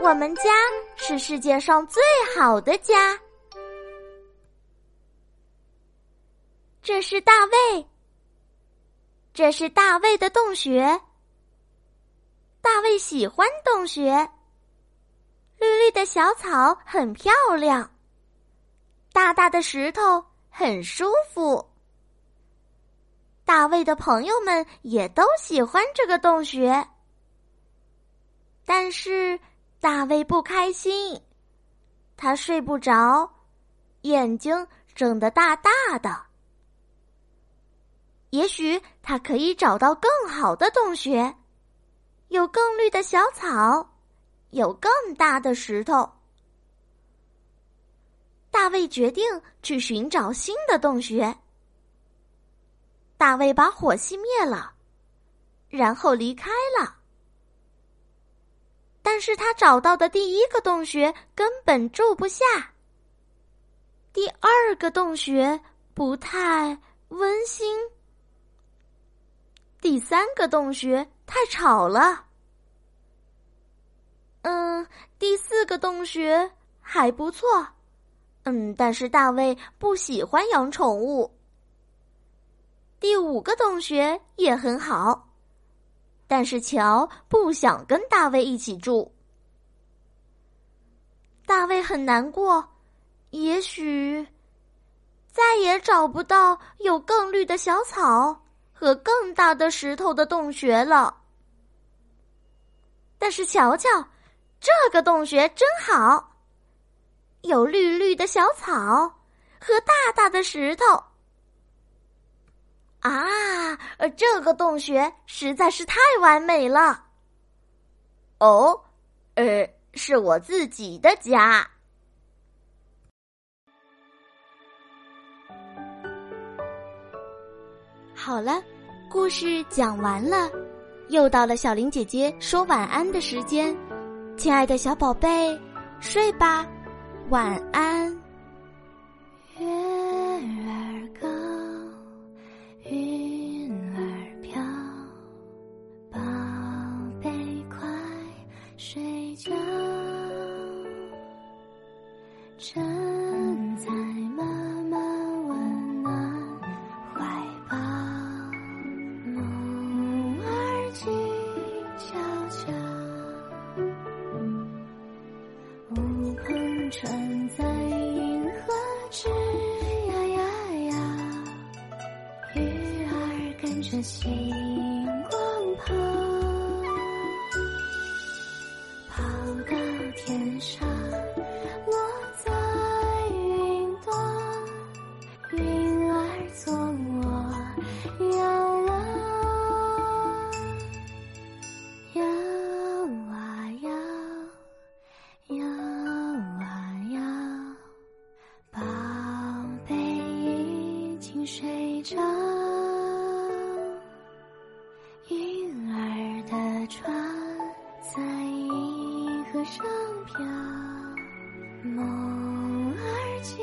我们家是世界上最好的家。这是大卫，这是大卫的洞穴。大卫喜欢洞穴，绿绿的小草很漂亮，大大的石头很舒服。大卫的朋友们也都喜欢这个洞穴，但是大卫不开心，他睡不着，眼睛睁得大大的。也许他可以找到更好的洞穴，有更绿的小草，有更大的石头。大卫决定去寻找新的洞穴。大卫把火熄灭了，然后离开了。但是他找到的第一个洞穴根本住不下。第二个洞穴不太温馨。第三个洞穴太吵了。嗯，第四个洞穴还不错。嗯，但是大卫不喜欢养宠物。第五个洞穴也很好，但是乔不想跟大卫一起住。大卫很难过，也许再也找不到有更绿的小草和更大的石头的洞穴了。但是瞧瞧，这个洞穴真好，有绿绿的小草和大大的石头。啊，这个洞穴实在是太完美了。哦，呃，是我自己的家。好了，故事讲完了，又到了小林姐姐说晚安的时间。亲爱的小宝贝，睡吧，晚安。睡觉枕在妈妈温暖怀抱，梦儿静悄悄，乌篷船在银河吱呀呀呀，鱼儿跟着星睡着，婴儿的船在银河上飘，梦儿静